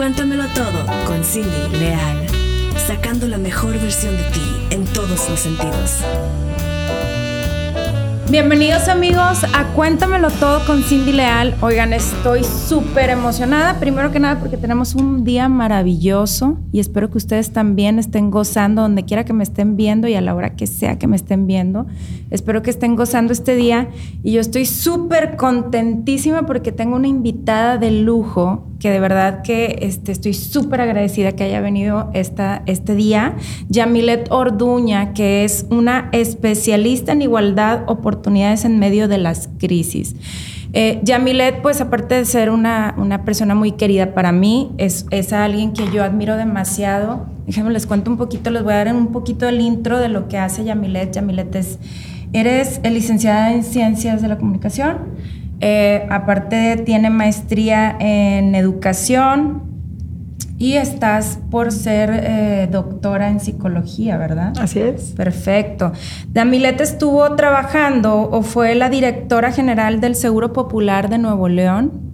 Cuéntamelo todo con Cindy Leal, sacando la mejor versión de ti en todos los sentidos. Bienvenidos amigos a Cuéntamelo todo con Cindy Leal. Oigan, estoy súper emocionada, primero que nada porque tenemos un día maravilloso y espero que ustedes también estén gozando donde quiera que me estén viendo y a la hora que sea que me estén viendo. Espero que estén gozando este día y yo estoy súper contentísima porque tengo una invitada de lujo que de verdad que este, estoy súper agradecida que haya venido esta, este día. Yamilet Orduña, que es una especialista en igualdad, oportunidades en medio de las crisis. Eh, Yamilet, pues aparte de ser una, una, persona muy querida para mí, es, es alguien que yo admiro demasiado. Déjenme les cuento un poquito, les voy a dar un poquito el intro de lo que hace Yamilet. Yamilet es, eres licenciada en Ciencias de la Comunicación, eh, aparte tiene maestría en educación y estás por ser eh, doctora en psicología, ¿verdad? Así es. Perfecto. Damilet estuvo trabajando o fue la directora general del Seguro Popular de Nuevo León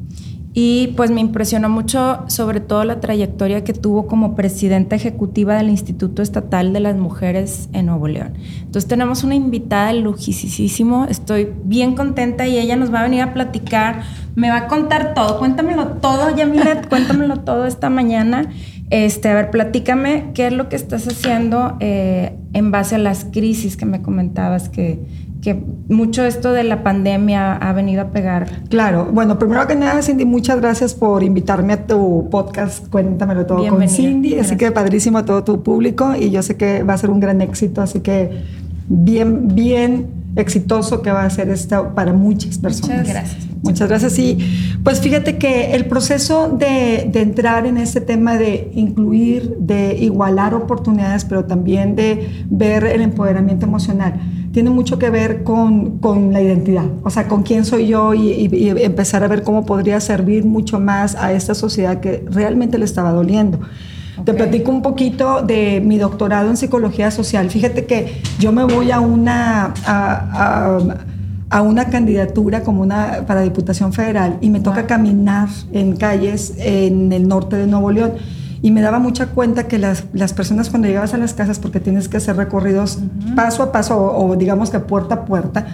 y pues me impresionó mucho sobre todo la trayectoria que tuvo como presidenta ejecutiva del Instituto Estatal de las Mujeres en Nuevo León. Entonces tenemos una invitada lujísimo, estoy bien contenta y ella nos va a venir a platicar, me va a contar todo, cuéntamelo todo, Yamilet, cuéntamelo todo esta mañana. Este, a ver, platícame qué es lo que estás haciendo eh, en base a las crisis que me comentabas que, que mucho esto de la pandemia ha venido a pegar. Claro, bueno, primero que nada, Cindy, muchas gracias por invitarme a tu podcast, cuéntamelo todo con Cindy, así que padrísimo a todo tu público y yo sé que va a ser un gran éxito, así que bien, bien exitoso que va a ser esto para muchas personas. Muchas gracias. Muchas gracias. Y pues fíjate que el proceso de, de, entrar en este tema de incluir, de igualar oportunidades, pero también de ver el empoderamiento emocional, tiene mucho que ver con, con la identidad, o sea, con quién soy yo y, y, empezar a ver cómo podría servir mucho más a esta sociedad que realmente le estaba doliendo. Okay. Te platico un poquito de mi doctorado en psicología social. Fíjate que yo me voy a una... A, a, a una candidatura como una para Diputación Federal y me toca wow. caminar en calles en el norte de Nuevo León y me daba mucha cuenta que las, las personas cuando llegabas a las casas, porque tienes que hacer recorridos uh -huh. paso a paso o, o, digamos que puerta a puerta,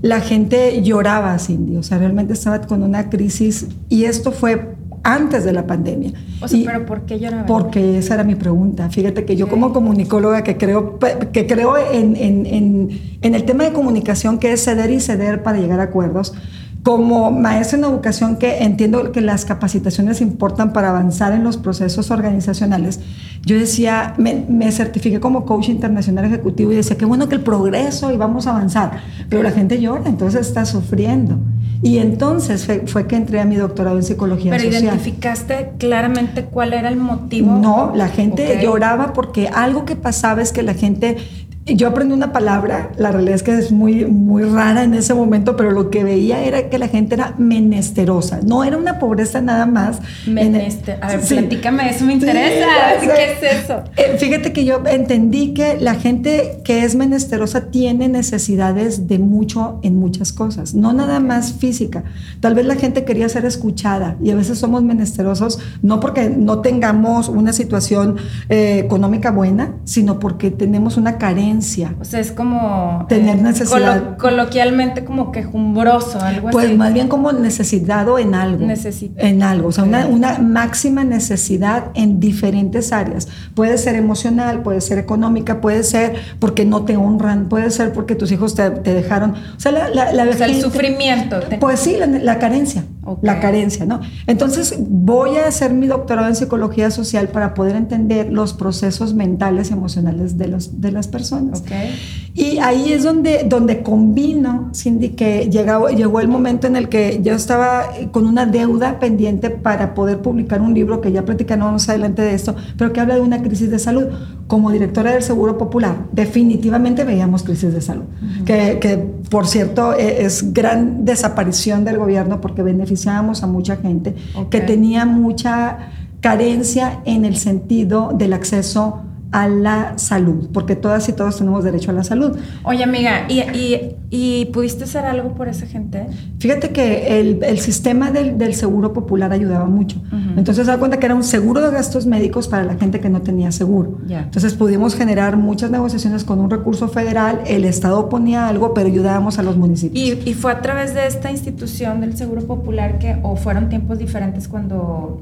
la gente lloraba, Cindy, o sea, realmente estaba con una crisis y esto fue antes de la pandemia. O sea, y pero ¿por qué lloraba? Porque esa era mi pregunta. Fíjate que yo como comunicóloga que creo, que creo en, en, en, en, el tema de comunicación que es ceder y ceder para llegar a acuerdos, como maestra en educación que entiendo que las capacitaciones importan para avanzar en los procesos organizacionales, yo decía, me, me certifiqué como coach internacional ejecutivo y decía, qué bueno que el progreso y vamos a avanzar, pero la gente llora, entonces está sufriendo. Y entonces fue, fue, que entré a mi doctorado en psicología ¿Pero social. ¿Pero identificaste claramente cuál era el motivo? No, la gente okay. lloraba porque algo que pasaba es que la gente yo aprendí una palabra, la realidad es que es muy, muy rara en ese momento, pero lo que veía era que la gente era menesterosa, no era una pobreza nada más. Menester, a ver, sí. platícame, eso me interesa, sí, ¿qué es eso? Eh, fíjate que yo entendí que la gente que es menesterosa tiene necesidades de mucho en muchas cosas, no nada más física. Tal vez la gente quería ser escuchada y a veces somos menesterosos no porque no tengamos una situación eh, económica buena, sino porque tenemos una carencia o sea, es como tener eh, necesidad. Colo coloquialmente como quejumbroso, algo pues así. Pues más bien como necesitado en algo. Necesito. En algo, o sea, una, una, máxima necesidad en diferentes áreas. Puede ser emocional, puede ser económica, puede ser porque no te honran, puede ser porque tus hijos te, te dejaron. O sea, la, la, la o sea, el sufrimiento. Pues sí, la, la carencia. Okay. La carencia, ¿no? Entonces voy a hacer mi doctorado en psicología social para poder entender los procesos mentales y emocionales de, los, de las personas. Okay. Y ahí es donde, donde combino, Cindy, que llegó, llegó el momento en el que yo estaba con una deuda pendiente para poder publicar un libro que ya platicaremos adelante de esto, pero que habla de una crisis de salud. Como directora del Seguro Popular, definitivamente veíamos crisis de salud, uh -huh. que, que por cierto e, es gran desaparición del gobierno porque beneficiábamos a mucha gente okay. que tenía mucha carencia en el sentido del acceso a la salud, porque todas y todos tenemos derecho a la salud. Oye, amiga, ¿y, y, y pudiste hacer algo por esa gente? Fíjate que el, el sistema del, del, seguro popular ayudaba mucho. Uh -huh. Entonces, da cuenta que era un seguro de gastos médicos para la gente que no tenía seguro. Yeah. Entonces, pudimos generar muchas negociaciones con un recurso federal, el Estado ponía algo, pero ayudábamos a los municipios. ¿Y, y fue a través de esta institución del seguro popular que, o fueron tiempos diferentes cuando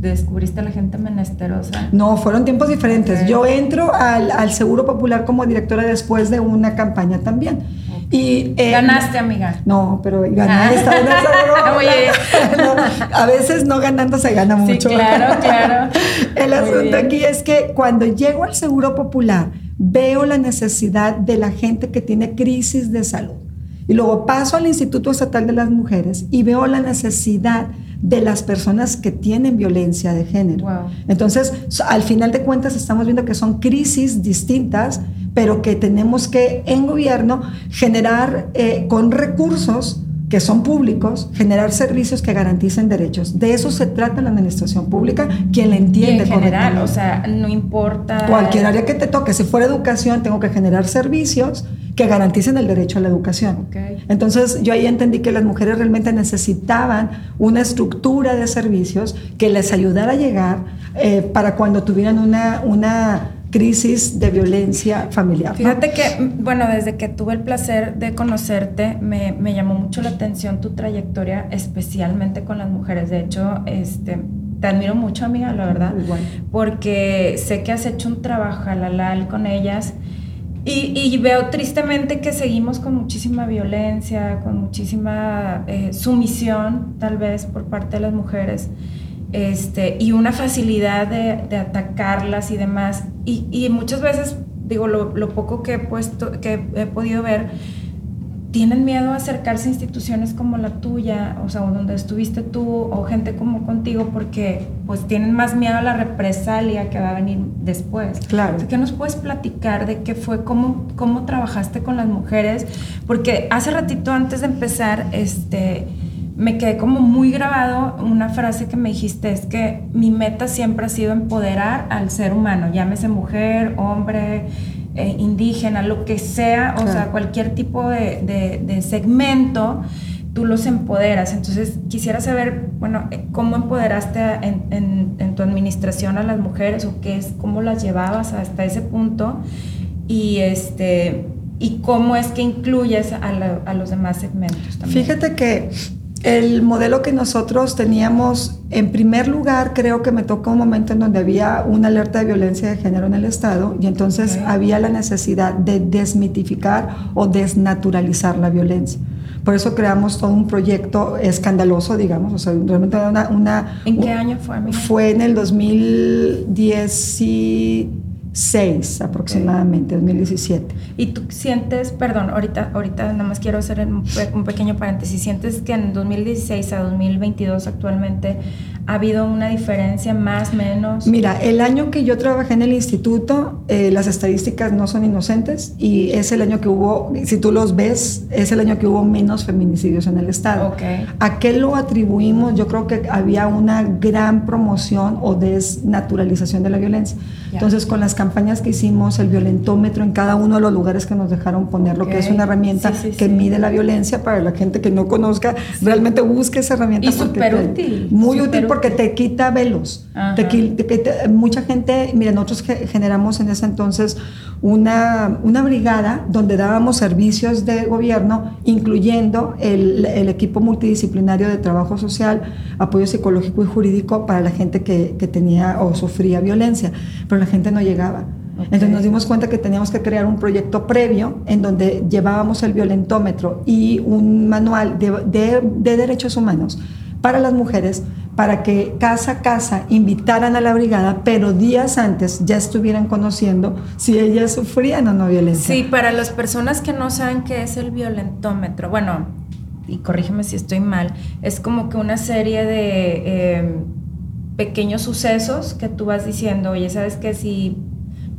descubriste a la gente menesterosa? No, fueron tiempos diferentes. Okay. Yo entro al, al, Seguro Popular como directora después de una campaña también. Okay. Y, eh, ¿Ganaste, amiga? No, pero gané ah. esta no, A veces no ganando se gana mucho. Sí, claro, claro. El Muy asunto bien. aquí es que cuando llego al Seguro Popular, veo la necesidad de la gente que tiene crisis de salud. Y luego paso al Instituto Estatal de las Mujeres y veo la necesidad de las personas que tienen violencia de género. Wow. Entonces, al final de cuentas, estamos viendo que son crisis distintas, pero que tenemos que en gobierno generar eh, con recursos que son públicos, generar servicios que garanticen derechos. De eso se trata la administración pública, quien la entiende. Y en general, o sea, no importa... Cualquier área que te toque, si fuera educación, tengo que generar servicios que garanticen el derecho a la educación. Okay. Entonces yo ahí entendí que las mujeres realmente necesitaban una estructura de servicios que les ayudara a llegar eh, para cuando tuvieran una, una crisis de violencia familiar. Fíjate que, bueno, desde que tuve el placer de conocerte, me, me, llamó mucho la atención tu trayectoria, especialmente con las mujeres. De hecho, este, te admiro mucho, amiga, la verdad, Igual. porque sé que has hecho un trabajo halal con ellas. Y, y, veo tristemente que seguimos con muchísima violencia, con muchísima eh, sumisión, tal vez, por parte de las mujeres, este, y una facilidad de, de atacarlas y demás. Y, y, muchas veces, digo, lo, lo, poco que he, puesto, que he podido ver, tienen miedo a acercarse a instituciones como la tuya, o sea, donde estuviste tú, o gente como contigo, porque pues tienen más miedo a la represalia que va a venir después. Claro. ¿Qué nos puedes platicar de qué fue, cómo, cómo trabajaste con las mujeres? Porque hace ratito antes de empezar, este, me quedé como muy grabado una frase que me dijiste, es que mi meta siempre ha sido empoderar al ser humano, llámese mujer, hombre, eh, indígena, lo que sea, o sea, cualquier tipo de, de, de, segmento, tú los empoderas. Entonces, quisiera saber, bueno, eh, cómo empoderaste en, en, en, tu administración a las mujeres o qué es, cómo las llevabas hasta ese punto y este y cómo es que incluyes a, la, a los demás segmentos también. Fíjate que el modelo que nosotros teníamos, en primer lugar, creo que me tocó un momento en donde había una alerta de violencia de género en el Estado y entonces había la necesidad de desmitificar o desnaturalizar la violencia. Por eso creamos todo un proyecto escandaloso, digamos, o sea, una ¿En qué año fue? Fue en el 2017 2006 aproximadamente, 2017. ¿Y tú sientes, perdón, ahorita, ahorita nada más quiero hacer un pequeño paréntesis, sientes que en 2016 a 2022 actualmente ha habido una diferencia más, menos? Mira, el año que yo trabajé en el instituto, eh, las estadísticas no son inocentes y es el año que hubo, si tú los ves, es el año que hubo menos feminicidios en el estado. Okay. ¿A qué lo atribuimos? Yo creo que había una gran promoción o desnaturalización de la violencia. Yeah. Entonces, con las campañas que hicimos, el violentómetro en cada uno de los lugares que nos dejaron poner, okay. lo que es una herramienta sí, sí, que sí. mide la violencia para la gente que no conozca, realmente busque esa herramienta. Y súper útil. Muy super útil porque te quita velos. Te, te, mucha gente, miren, nosotros generamos en ese entonces una, una brigada donde dábamos servicios de gobierno, incluyendo el, el, equipo multidisciplinario de trabajo social, apoyo psicológico y jurídico para la gente que, que tenía o sufría violencia, pero la gente no llegaba. Okay. Entonces nos dimos cuenta que teníamos que crear un proyecto previo en donde llevábamos el violentómetro y un manual de, de, de derechos humanos para las mujeres para que casa a casa invitaran a la brigada, pero días antes ya estuvieran conociendo si ellas sufrían o no violencia. Sí, para las personas que no saben qué es el violentómetro, bueno, y corrígeme si estoy mal, es como que una serie de eh, pequeños sucesos que tú vas diciendo, oye, ¿sabes qué? Si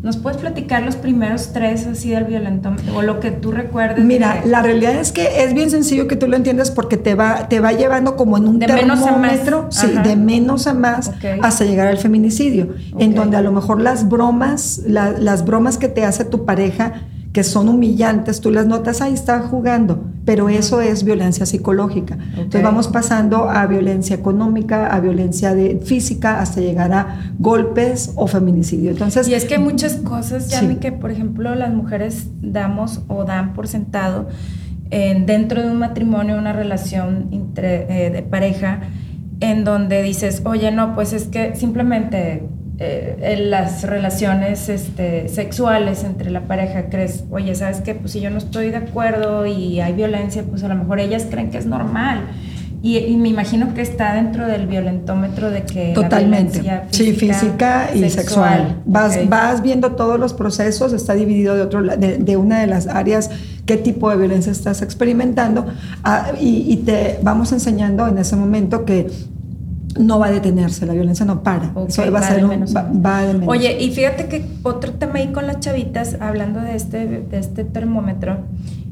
¿Nos puedes platicar los primeros tres así del violentómetro o lo que tú recuerdes? Mira, la realidad es que es bien sencillo que tú lo entiendas porque te va, te va llevando como en un de termómetro, sí, de menos a más hasta llegar al feminicidio, en donde a lo mejor las bromas, las bromas que te hace tu pareja que son humillantes, tú las notas, ahí está jugando, pero eso es violencia psicológica. Entonces vamos pasando a violencia económica, a violencia de, física, hasta llegar a golpes o feminicidio. Entonces, y es que hay muchas cosas, ya que por ejemplo las mujeres damos o dan por sentado en, dentro de un matrimonio, una relación entre, eh, de pareja, en donde dices, oye, no, pues es que simplemente eh, en las relaciones este, sexuales entre la pareja crees, oye, ¿sabes qué? Pues si yo no estoy de acuerdo y hay violencia, pues a lo mejor ellas creen que es normal. Y, me imagino que está dentro del violentómetro de que... Totalmente. física, sí, física y sexual. Vas, vas viendo todos los procesos, está dividido de, otro, de, una de las áreas qué tipo de violencia estás experimentando ah, y, y, te vamos enseñando en ese momento que no va a detenerse, la violencia no para. va, a ser Oye, y fíjate que otro tema ahí con las chavitas, hablando de este, de este termómetro,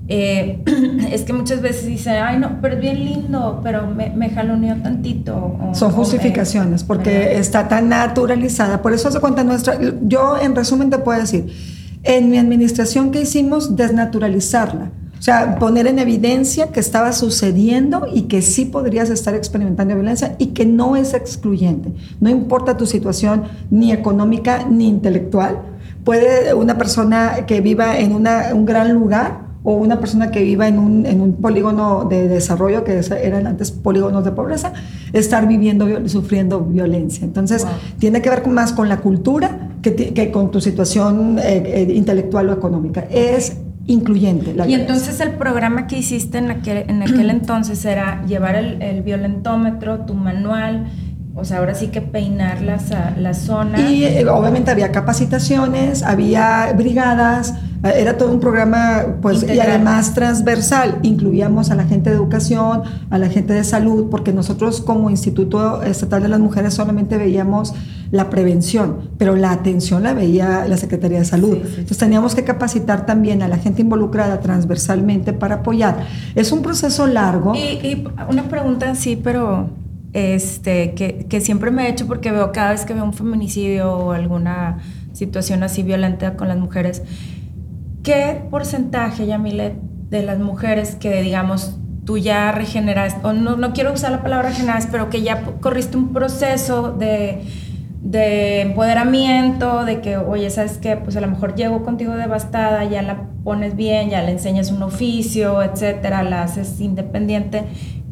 eh, es que muchas veces dicen, ay no, pero es bien lindo, pero me, me jaloneó tantito. Son justificaciones, porque está tan naturalizada. Por eso se cuenta nuestra, yo en resumen te puedo decir, en mi administración que hicimos, desnaturalizarla o sea, poner en evidencia que estaba sucediendo y que sí podrías estar experimentando violencia y que no es excluyente. No importa tu situación ni económica ni intelectual. Puede una persona que viva en un gran lugar o una persona que viva en un, polígono de desarrollo, que eran antes polígonos de pobreza, estar viviendo, sufriendo violencia. Entonces, tiene que ver más con la cultura que, con tu situación eh, eh, intelectual o económica. Es incluyente. y entonces el programa que hiciste en aquel, en aquel entonces era llevar el, violentómetro, tu manual, o sea, ahora sí que peinar las, las zonas. Y eh, obviamente había capacitaciones, había brigadas, eh, era todo un programa, pues, y además transversal. Incluíamos a la gente de educación, a la gente de salud, porque nosotros como Instituto Estatal de las Mujeres solamente veíamos la prevención, pero la atención la veía la Secretaría de Salud. Entonces teníamos que capacitar también a la gente involucrada transversalmente para apoyar. Es un proceso largo. Y, una pregunta sí, pero este, que, que siempre me he hecho porque veo cada vez que veo un feminicidio o alguna situación así violenta con las mujeres, ¿qué porcentaje, Yamilet, de las mujeres que, digamos, tú ya regeneraste, o no, no quiero usar la palabra regeneraste, pero que ya corriste un proceso de, de empoderamiento, de que, oye, ¿sabes qué? Pues a lo mejor llego contigo devastada, ya la pones bien, ya le enseñas un oficio, etcétera, la haces independiente.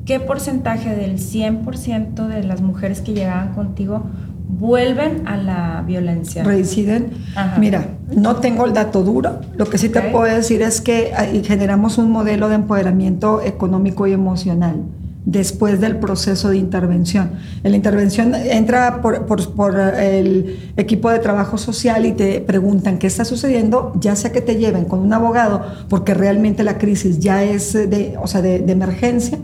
¿Qué porcentaje del 100% de las mujeres que llegaban contigo vuelven a la violencia? Reinciden. Mira, no tengo el dato duro. Lo que sí te puedo decir es que generamos un modelo de empoderamiento económico y emocional después del proceso de intervención. La intervención entra por, por, el equipo de trabajo social y te preguntan qué está sucediendo, ya sea que te lleven con un abogado, porque realmente la crisis ya es de, o sea, de, emergencia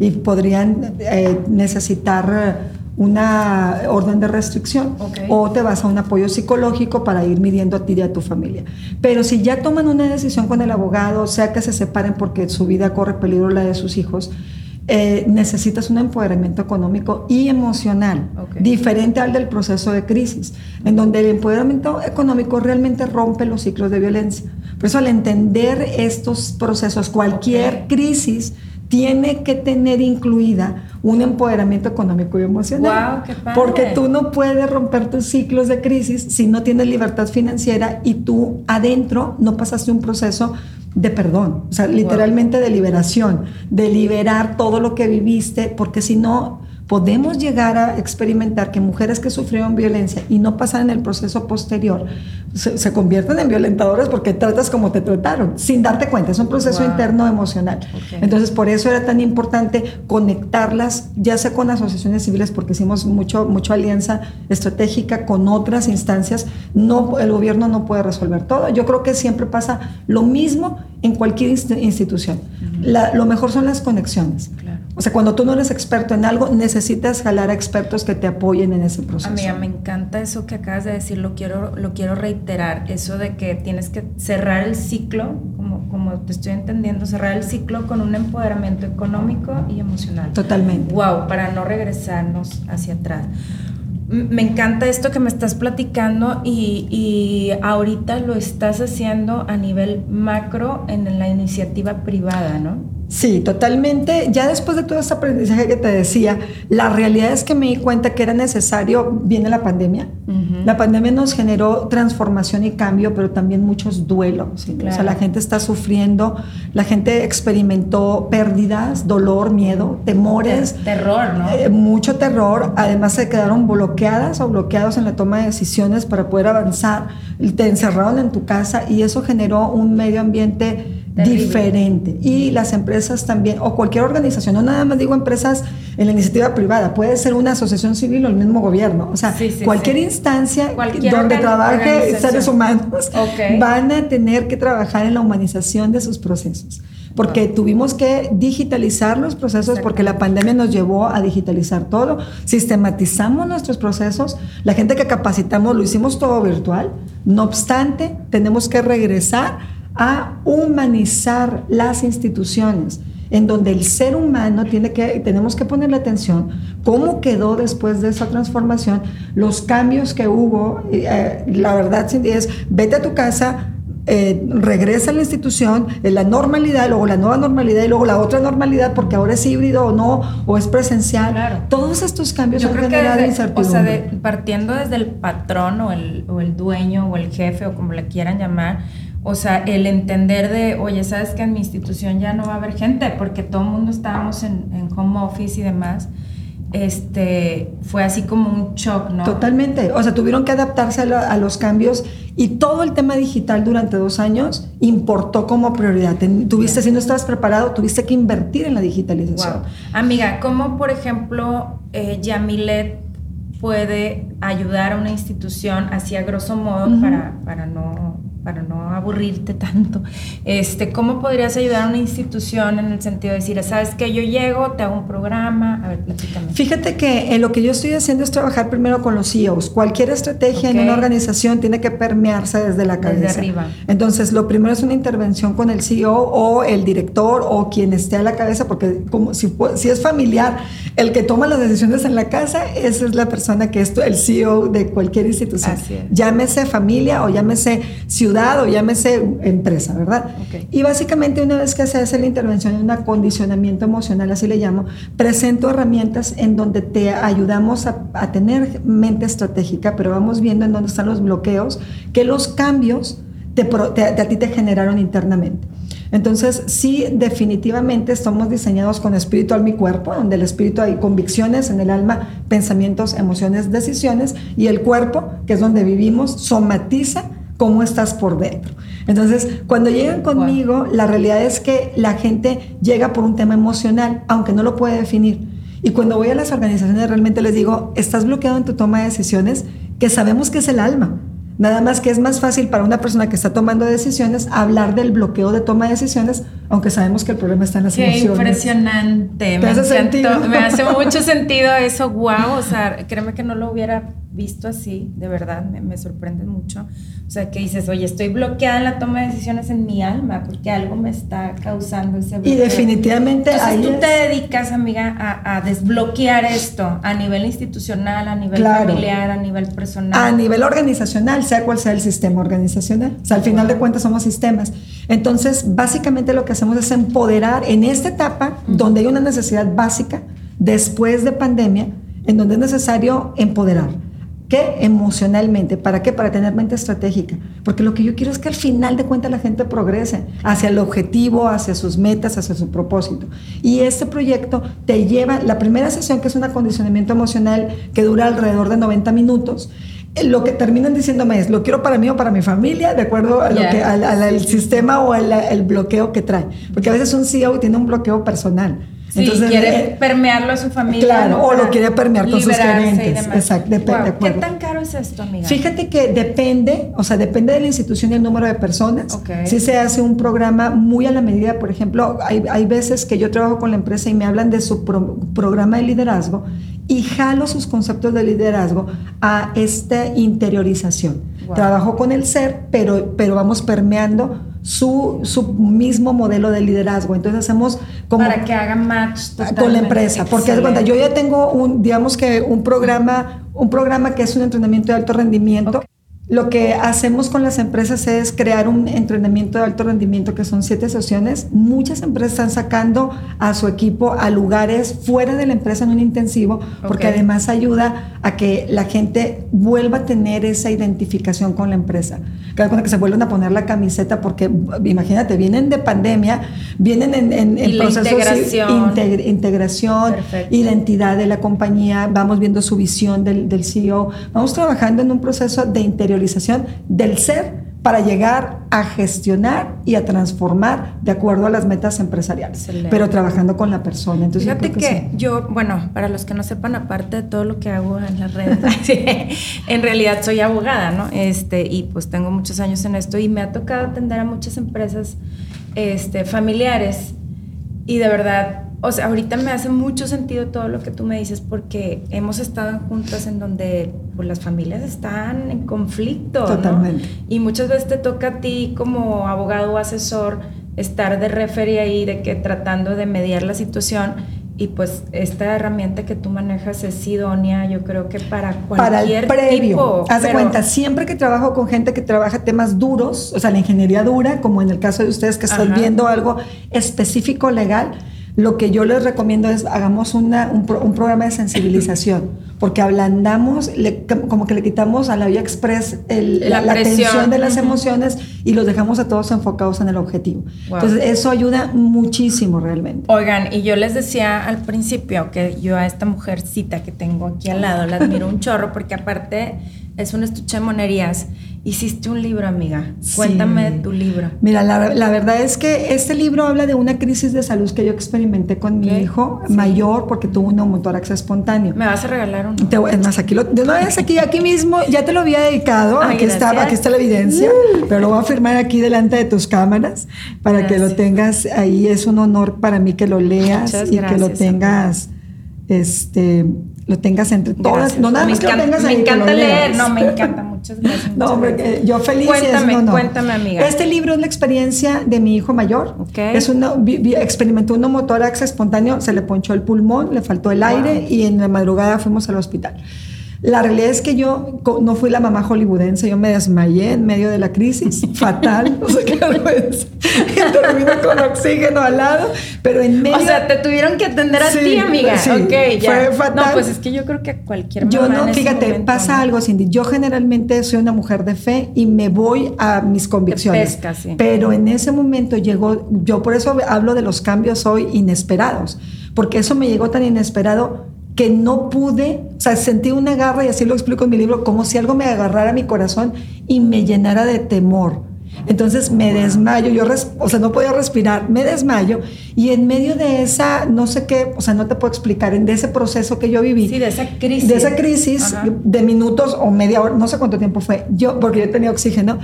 y podrían eh, necesitar una orden de restricción o te vas a un apoyo psicológico para ir midiendo a ti y a tu familia. Pero si ya toman una decisión con el abogado, sea que se separen porque su vida corre peligro la de sus hijos, eh, necesitas un empoderamiento económico y emocional, diferente al del proceso de crisis, en donde el empoderamiento económico realmente rompe los ciclos de violencia. Por eso al entender estos procesos, cualquier crisis tiene que tener incluida un empoderamiento económico y emocional. Porque tú no puedes romper tus ciclos de crisis si no tienes libertad financiera y tú adentro no pasaste un proceso de perdón, o sea, literalmente de liberación, de liberar todo lo que viviste, porque si no, podemos llegar a experimentar que mujeres que sufrieron violencia y no pasan en el proceso posterior se, convierten en violentadoras porque tratas como te trataron, sin darte cuenta. Es un proceso interno emocional. Entonces, por eso era tan importante conectarlas, ya sea con asociaciones civiles, porque hicimos mucho, mucho alianza estratégica con otras instancias. No, el gobierno no puede resolver todo. Yo creo que siempre pasa lo mismo en cualquier institución. lo mejor son las conexiones. O sea, cuando tú no eres experto en algo, necesitas jalar a expertos que te apoyen en ese proceso. Amiga, me encanta eso que acabas de decir, lo quiero, lo quiero reiterar, eso de que tienes que cerrar el ciclo, como, como te estoy entendiendo, cerrar el ciclo con un empoderamiento económico y emocional. Totalmente. Wow, para no regresarnos hacia atrás. Me encanta esto que me estás platicando y, y, ahorita lo estás haciendo a nivel macro en la iniciativa privada, ¿no? Sí, totalmente. Ya después de todo este aprendizaje que te decía, la realidad es que me di cuenta que era necesario, viene la pandemia. La pandemia nos generó transformación y cambio, pero también muchos duelos. O sea, la gente está sufriendo, la gente experimentó pérdidas, dolor, miedo, temores. Terror, ¿no? Eh, mucho terror. Además se quedaron bloqueadas o bloqueados en la toma de decisiones para poder avanzar. Te encerraron en tu casa y eso generó un medio ambiente diferente. Y las empresas también, o cualquier organización, no nada más digo empresas en la iniciativa privada, puede ser una asociación civil o el mismo gobierno. O sea, cualquier instancia donde trabaje seres humanos van a tener que trabajar en la humanización de sus procesos. Porque tuvimos que digitalizar los procesos porque la pandemia nos llevó a digitalizar todo. Sistematizamos nuestros procesos. La gente que capacitamos lo hicimos todo virtual. No obstante, tenemos que regresar a humanizar las instituciones, en donde el ser humano tiene que, tenemos que ponerle atención, cómo quedó después de esa transformación, los cambios que hubo, eh, la verdad es, vete a tu casa, eh, regresa a la institución, en la normalidad, luego la nueva normalidad y luego la otra normalidad, porque ahora es híbrido o no, o es presencial. Todos estos cambios Yo han generado incertidumbre. O sea, partiendo desde el patrón o el, o el dueño o el jefe o como le quieran llamar, o sea, el entender de, oye, sabes que en mi institución ya no va a haber gente porque todo el mundo estábamos en, en home office y demás este, fue así como un shock, ¿no? Totalmente. O sea, tuvieron que adaptarse a, los cambios y todo el tema digital durante dos años importó como prioridad. Tuviste, si no estabas preparado, tuviste que invertir en la digitalización. Amiga, ¿cómo, por ejemplo, eh, Yamilet puede ayudar a una institución así a grosso modo para, para no para no aburrirte tanto, este, ¿cómo podrías ayudar a una institución en el sentido de decir, sabes que yo llego, te hago un programa? A ver, platícame. Fíjate que lo que yo estoy haciendo es trabajar primero con los CEOs. Cualquier estrategia en una organización tiene que permearse desde la cabeza. Desde arriba. Entonces, lo primero es una intervención con el CEO o el director o quien esté a la cabeza, porque como si, si es familiar, el que toma las decisiones en la casa, esa es la persona que es el CEO de cualquier institución. Llámese familia o llámese ciudad o llámese empresa, ¿verdad? Y básicamente una vez que se hace la intervención en un acondicionamiento emocional, así le llamo, presento herramientas en donde te ayudamos a, tener mente estratégica, pero vamos viendo en dónde están los bloqueos que los cambios te, a ti te generaron internamente. Entonces, sí, definitivamente estamos diseñados con espíritu al mi cuerpo, donde el espíritu hay convicciones, en el alma pensamientos, emociones, decisiones, y el cuerpo, que es donde vivimos, somatiza cómo estás por dentro. Entonces, cuando llegan conmigo, la realidad es que la gente llega por un tema emocional, aunque no lo puede definir. Y cuando voy a las organizaciones realmente les digo, estás bloqueado en tu toma de decisiones, que sabemos que es el alma. Nada más que es más fácil para una persona que está tomando decisiones hablar del bloqueo de toma de decisiones, aunque sabemos que el problema está en las Qué emociones. impresionante. me, hace me hace mucho sentido eso. Wow, o sea, créeme que no lo hubiera visto así, de verdad, me, me sorprende mucho. O sea, que dices, oye, estoy bloqueada en la toma de decisiones en mi alma porque algo me está causando ese bloqueo. Y definitivamente Entonces, tú te dedicas, amiga, a, desbloquear esto a nivel institucional, a nivel familiar, a nivel personal. A nivel organizacional, sea cual sea el sistema organizacional. O sea, al final de cuentas somos sistemas. Entonces, básicamente lo que hacemos es empoderar en esta etapa donde hay una necesidad básica después de pandemia, en donde es necesario empoderar ¿Qué? Emocionalmente. ¿Para qué? Para tener mente estratégica. Porque lo que yo quiero es que al final de cuentas la gente progrese hacia el objetivo, hacia sus metas, hacia su propósito. Y este proyecto te lleva, la primera sesión, que es un acondicionamiento emocional que dura alrededor de 90 minutos, eh, lo que terminan diciéndome es, lo quiero para mí o para mi familia, de acuerdo a lo que, al, sistema o al, el bloqueo que trae. Porque a veces un CEO tiene un bloqueo personal Sí, quiere permearlo a su familia. Claro, o lo quiere permear con sus gerentes. Exacto, depende. ¿Qué tan caro es esto, amiga? Fíjate que depende, o sea, depende de la institución y el número de personas. Okay. Si se hace un programa muy a la medida, por ejemplo, hay, hay veces que yo trabajo con la empresa y me hablan de su programa de liderazgo y jalo sus conceptos de liderazgo a esta interiorización. Trabajo con el ser, pero, pero vamos permeando su, su mismo modelo de liderazgo. Entonces hacemos como... Para que haga match con la empresa. Porque cuenta, yo ya tengo un, digamos que un programa, un programa que es un entrenamiento de alto rendimiento. Lo que hacemos con las empresas es crear un entrenamiento de alto rendimiento que son siete sesiones. Muchas empresas están sacando a su equipo a lugares fuera de la empresa en un intensivo porque además ayuda a que la gente vuelva a tener esa identificación con la empresa. Cada cuando que se vuelven a poner la camiseta porque imagínate, vienen de pandemia, vienen en, en, procesos de integración, identidad de la compañía, vamos viendo su visión del, del CEO, vamos trabajando en un proceso de interior del ser para llegar a gestionar y a transformar de acuerdo a las metas empresariales, pero trabajando con la persona. Entonces, Fíjate que, yo, bueno, para los que no sepan, aparte de todo lo que hago en las redes, en realidad soy abogada, ¿no? Este, y pues tengo muchos años en esto y me ha tocado atender a muchas empresas este, familiares y de verdad o sea, ahorita me hace mucho sentido todo lo que tú me dices porque hemos estado juntas en donde pues, las familias están en conflicto. Totalmente. Y muchas veces te toca a ti como abogado o asesor estar de referee ahí, de que tratando de mediar la situación. Y pues esta herramienta que tú manejas es idónea, yo creo que para cualquier para el previo. tipo. Haz de cuenta, siempre que trabajo con gente que trabaja temas duros, o sea, la ingeniería dura, como en el caso de ustedes que están viendo algo específico legal, lo que yo les recomiendo es hagamos una, un, programa de sensibilización, porque ablandamos, como que le quitamos a la vía express la, tensión de las emociones y los dejamos a todos enfocados en el objetivo. Entonces, eso ayuda muchísimo realmente. Oigan, y yo les decía al principio que yo a esta mujercita que tengo aquí al lado la admiro un chorro, porque aparte es un estuche de monerías Hiciste un libro, amiga. Cuéntame de tu libro. Mira, la, verdad es que este libro habla de una crisis de salud que yo experimenté con mi hijo mayor porque tuvo un neumotórax espontáneo. ¿Me vas a regalar uno? Te, es más, aquí, lo, de una vez aquí, aquí mismo, ya te lo había dedicado. aquí, está, aquí está la evidencia, uh. pero lo voy a firmar aquí delante de tus cámaras para que lo tengas ahí. Es un honor para mí que lo leas y que lo tengas. Este, lo tengas entre todas. No nada me más encanta, tengas Me encanta leer. No, me encanta. Muchas gracias. no, yo feliz. Cuéntame, cuéntame, amiga. Este libro es la experiencia de mi hijo mayor. Okay. Es una, experimentó un motorax espontáneo, se le ponchó el pulmón, le faltó el aire y en la madrugada fuimos al hospital. La realidad es que yo no fui la mamá hollywoodense, yo me desmayé en medio de la crisis, fatal, o sea, qué vergüenza. Termino con oxígeno al lado, pero en medio... O sea, te tuvieron que atender a ti, amiga. Sí, ok, ya. Fue fatal. No, pues es que yo creo que cualquier mamá Yo no, fíjate, pasa algo, Cindy. Yo generalmente soy una mujer de fe y me voy a mis convicciones. Te pesca, sí. Pero en ese momento llegó, yo por eso hablo de los cambios hoy inesperados, porque eso me llegó tan inesperado que no pude, o sea, sentí una garra, y así lo explico en mi libro, como si algo me agarrara mi corazón y me llenara de temor. Entonces me desmayo, yo, o sea, no podía respirar, me desmayo y en medio de esa, no sé qué, o sea, no te puedo explicar, de ese proceso que yo viví. Sí, de esa crisis. De esa crisis de minutos o media hora, no sé cuánto tiempo fue, yo, porque yo tenía oxígeno,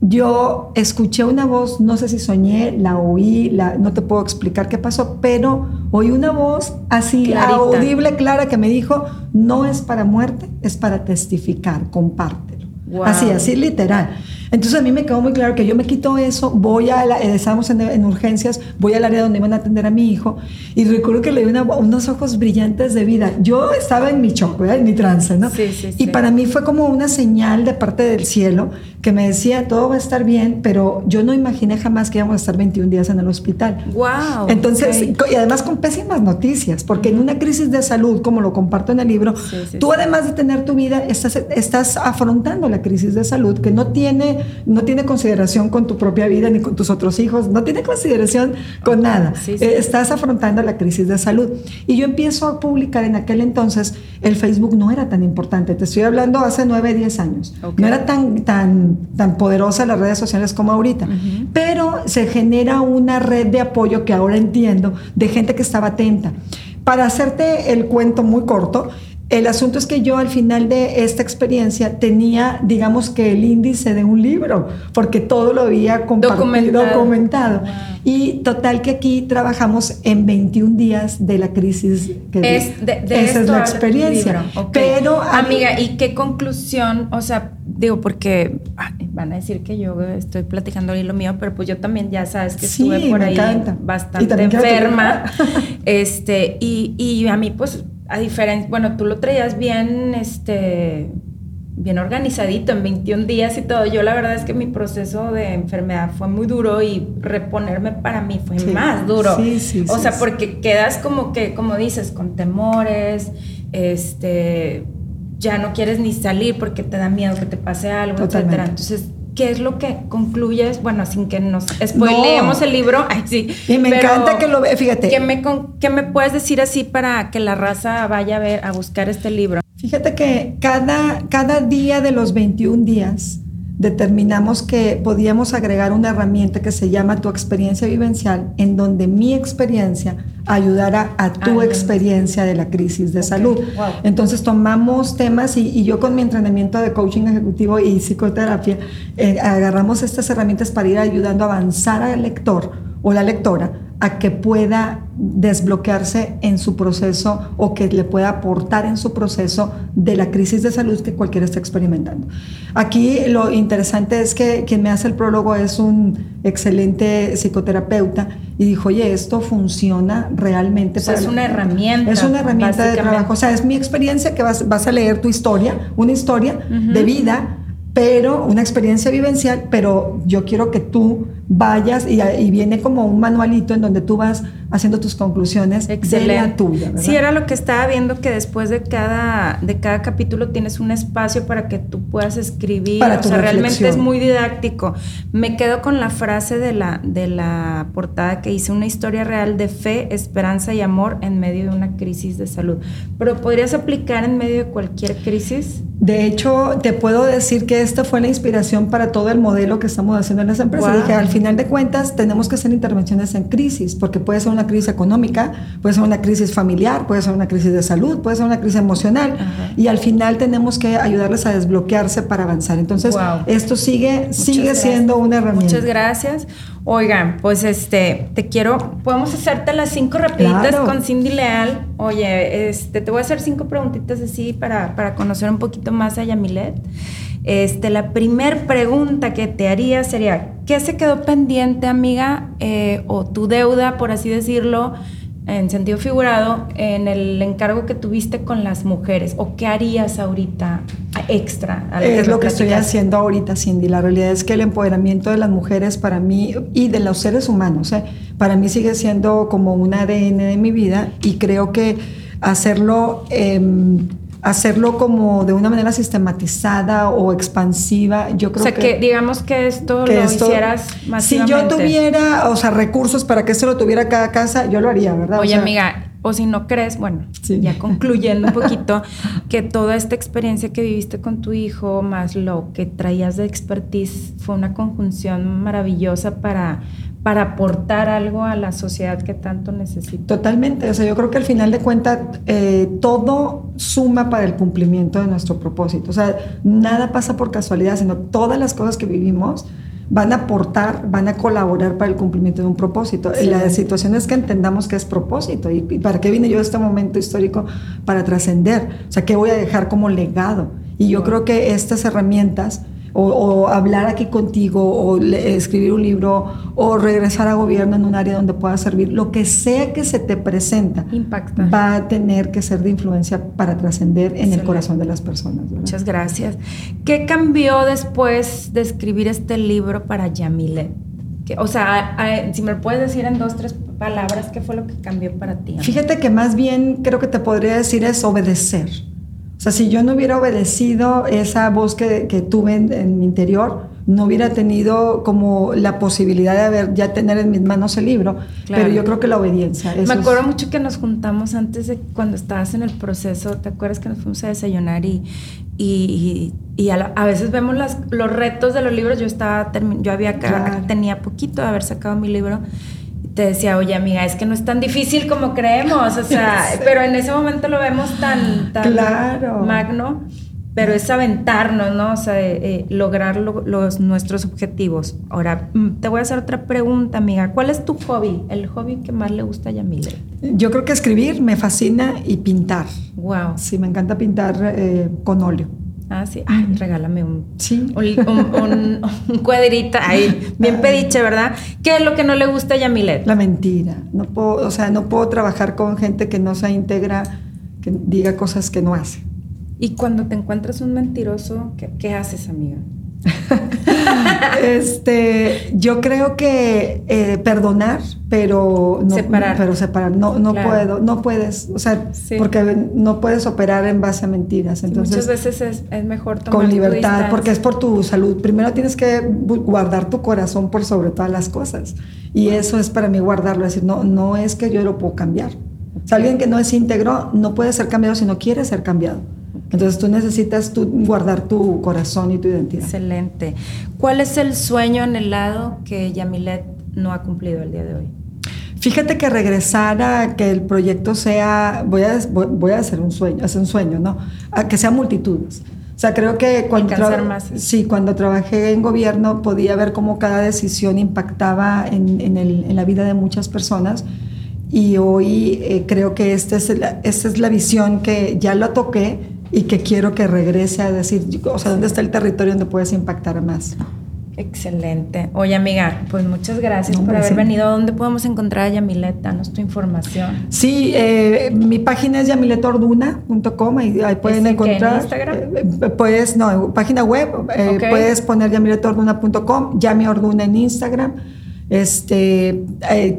yo escuché una voz, no sé si soñé, la oí, la, no te puedo explicar qué pasó, pero oí una voz así audible, clara, que me dijo, no es para muerte, es para testificar, compártelo. Así, así literal. Entonces a mí me quedó muy claro que yo me quito eso, voy a, la, eh, estábamos en, urgencias, voy al área donde iban a atender a mi hijo y recuerdo que le di unos ojos brillantes de vida. Yo estaba en mi choque, en mi trance, ¿no? Sí, sí, y para mí fue como una señal de parte del cielo que me decía, todo va a estar bien, pero yo no imaginé jamás que íbamos a estar 21 días en el hospital. ¡Wow! Entonces, y además con pésimas noticias, porque en una crisis de salud, como lo comparto en el libro, tú además de tener tu vida, estás, estás afrontando la crisis de salud que no tiene, no tiene consideración con tu propia vida ni con tus otros hijos, no tiene consideración con nada. Eh, estás afrontando la crisis de salud. Y yo empiezo a publicar en aquel entonces, el Facebook no era tan importante, te estoy hablando hace 9, 10 años. No era tan, tan, tan poderosa las redes sociales como ahorita, pero se genera una red de apoyo que ahora entiendo de gente que estaba atenta. Para hacerte el cuento muy corto, el asunto es que yo al final de esta experiencia tenía, digamos que el índice de un libro, porque todo lo había compartido, documentado. Y total que aquí trabajamos en 21 días de la crisis. Que es, de, esa es la experiencia. Pero, amiga, ¿y qué conclusión? O sea, digo, porque van a decir que yo estoy platicando ahí lo mío, pero pues yo también ya sabes que estuve por ahí bastante enferma. este, y, y a mí pues a diferencia, bueno, tú lo traías bien, este, bien organizadito en 21 días y todo. Yo la verdad es que mi proceso de enfermedad fue muy duro y reponerme para mí fue más duro. Sí, sí, o sea, porque quedas como que, como dices, con temores, este, ya no quieres ni salir porque te da miedo que te pase algo, etcétera. Entonces, ¿qué es lo que concluyes? Bueno, sin que nos spoileemos el libro. Ay, sí. Y me encanta que lo ve, fíjate. ¿qué me, ¿Qué me puedes decir así para que la raza vaya a ver, a buscar este libro? Fíjate que cada, cada día de los 21 días determinamos que podíamos agregar una herramienta que se llama tu experiencia vivencial, en donde mi experiencia ayudara a tu experiencia de la crisis de salud. Entonces tomamos temas y, yo con mi entrenamiento de coaching ejecutivo y psicoterapia, eh, agarramos estas herramientas para ir ayudando a avanzar al lector o la lectora a que pueda desbloquearse en su proceso o que le pueda aportar en su proceso de la crisis de salud que cualquiera está experimentando. Aquí lo interesante es que quien me hace el prólogo es un excelente psicoterapeuta y dijo, oye, esto funciona realmente. es una herramienta. Es una herramienta de trabajo. O sea, es mi experiencia que vas, vas a leer tu historia, una historia de vida pero una experiencia vivencial, pero yo quiero que tú vayas y, viene como un manualito en donde tú vas haciendo tus conclusiones Excelente. de la tuya. Sí, era lo que estaba viendo que después de cada, de cada capítulo tienes un espacio para que tú puedas escribir. Para o sea, realmente es muy didáctico. Me quedo con la frase de la, de la portada que hice, una historia real de fe, esperanza y amor en medio de una crisis de salud. Pero ¿podrías aplicar en medio de cualquier crisis? De hecho, te puedo decir que esta fue la inspiración para todo el modelo que estamos haciendo en las empresas. Dije, al final de cuentas, tenemos que hacer intervenciones en crisis, porque puede ser una crisis económica, puede ser una crisis familiar, puede ser una crisis de salud, puede ser una crisis emocional, y al final tenemos que ayudarles a desbloquearse para avanzar. Entonces, esto sigue, sigue siendo una herramienta. Muchas gracias. Oigan, pues este, te quiero, podemos hacerte las cinco rapiditas con Cindy Leal. Oye, este, te voy a hacer cinco preguntitas así para, para conocer un poquito más a Yamilet. Este, la primer pregunta que te haría sería, ¿qué se quedó pendiente, amiga, eh, o tu deuda, por así decirlo, en sentido figurado, en el encargo que tuviste con las mujeres? ¿O qué harías ahorita extra? es lo que estoy haciendo ahorita, Cindy. La realidad es que el empoderamiento de las mujeres para mí y de los seres humanos, ¿eh? para mí sigue siendo como un ADN de mi vida y creo que hacerlo... Em, hacerlo como de una manera sistematizada o expansiva, yo creo que... O sea, que, digamos que esto lo hicieras Si yo tuviera, o sea, recursos para que esto lo tuviera cada casa, yo lo haría, ¿verdad? Oye, amiga, o si no crees, bueno, ya concluyendo un poquito, que toda esta experiencia que viviste con tu hijo, más lo que traías de expertise, fue una conjunción maravillosa para para aportar algo a la sociedad que tanto necesita. Totalmente, o sea, yo creo que al final de cuentas eh, todo suma para el cumplimiento de nuestro propósito, o sea, nada pasa por casualidad, sino todas las cosas que vivimos van a aportar, van a colaborar para el cumplimiento de un propósito. La situación es que entendamos que es propósito y, para qué vine yo a este momento histórico para trascender, o sea, qué voy a dejar como legado. Y yo creo que estas herramientas o, hablar aquí contigo, o escribir un libro, o regresar a gobierno en un área donde pueda servir, lo que sea que se te presenta, Impacta. va a tener que ser de influencia para trascender en el corazón de las personas. Muchas gracias. ¿Qué cambió después de escribir este libro para Yamile? o sea, si me lo puedes decir en dos, tres palabras, ¿qué fue lo que cambió para ti? Fíjate que más bien creo que te podría decir es obedecer. O sea, si yo no hubiera obedecido esa voz que, tuve en, mi interior, no hubiera tenido como la posibilidad de haber ya tener en mis manos el libro. Pero yo creo que la obediencia. Me acuerdo mucho que nos juntamos antes de cuando estabas en el proceso. ¿Te acuerdas que nos fuimos a desayunar y, y, y a, veces vemos las, los retos de los libros? Yo estaba, yo había tenía poquito de haber sacado mi libro te decía, oye amiga, es que no es tan difícil como creemos, o sea, pero en ese momento lo vemos tan, tan magno, pero es aventarnos, ¿no? O sea, eh, lograr los, nuestros objetivos. Ahora, mm, te voy a hacer otra pregunta, amiga. ¿Cuál es tu hobby? El hobby que más le gusta a Yamile. Yo creo que escribir me fascina y pintar. Wow. Sí, me encanta pintar eh, con óleo. Ah, sí. Ay, regálame un, sí. un, cuadrito ahí, bien pediche, ¿verdad? ¿Qué es lo que no le gusta a Yamilet? La mentira. No puedo, o sea, no puedo trabajar con gente que no se integra, que diga cosas que no hace. Y cuando te encuentras un mentiroso, qué haces, amiga? este, yo creo que eh, perdonar, pero no separar. Pero separar, no, no puedo, no puedes, o sea, porque no puedes operar en base a mentiras. Entonces, muchas veces es, mejor tomar con libertad, porque es por tu salud. Primero tienes que guardar tu corazón por sobre todas las cosas, y eso es para mí guardarlo, es decir, no, no es que yo lo puedo cambiar. alguien que no es íntegro no puede ser cambiado si no quiere ser cambiado. Entonces tú necesitas guardar tu corazón y tu identidad. Excelente. ¿Cuál es el sueño anhelado que Yamilet no ha cumplido el día de hoy? Fíjate que regresar a que el proyecto sea, voy a, voy a hacer un sueño, hacer un sueño, ¿no? A que sea multitudes. O sea, creo que cuando, más. Sí, cuando trabajé en gobierno podía ver cómo cada decisión impactaba en, en, el, en la vida de muchas personas y hoy eh, creo que esta es, la, esta es la visión que ya lo toqué, y que quiero que regrese a decir, o sea, ¿dónde está el territorio donde puedes impactar más? Excelente. Oye, amiga, pues muchas gracias por haber venido. ¿Dónde podemos encontrar a Yamilet? Danos tu información. Sí, eh, mi página es yamiletorduna.com y ahí pueden encontrar. ¿En Instagram? Eh, puedes, no, página web, eh, puedes poner yamiletorduna.com, Yami Orduna en Instagram. Este,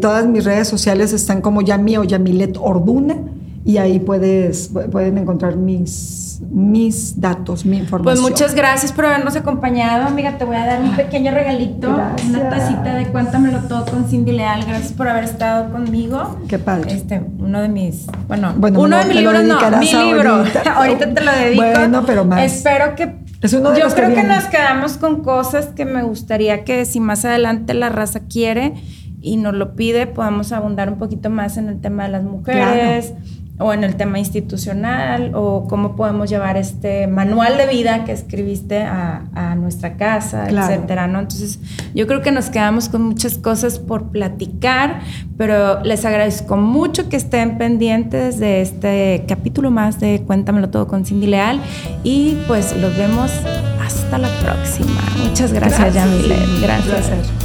todas mis redes sociales están como Yami o Yamilet Orduna y ahí puedes, pueden encontrar mis, mis datos, mi información. Pues muchas gracias por habernos acompañado, amiga. Te voy a dar un pequeño regalito, una tacita de Cuéntamelo Todo con Cindy Leal. Gracias por haber estado conmigo. Qué padre. Este, uno de mis, bueno, uno de mis libros, no, mi libro. Ahorita. te lo dedico. Bueno, pero más. Espero que es uno de Yo creo que, nos quedamos con cosas que me gustaría que si más adelante la raza quiere y nos lo pide, podamos abundar un poquito más en el tema de las mujeres o en el tema institucional o cómo podemos llevar este manual de vida que escribiste a, nuestra casa, etcétera, ¿no? Entonces, yo creo que nos quedamos con muchas cosas por platicar, pero les agradezco mucho que estén pendientes de este capítulo más de Cuéntamelo todo con Cindy Leal y pues los vemos hasta la próxima. Muchas gracias, gracias Yamile. Gracias.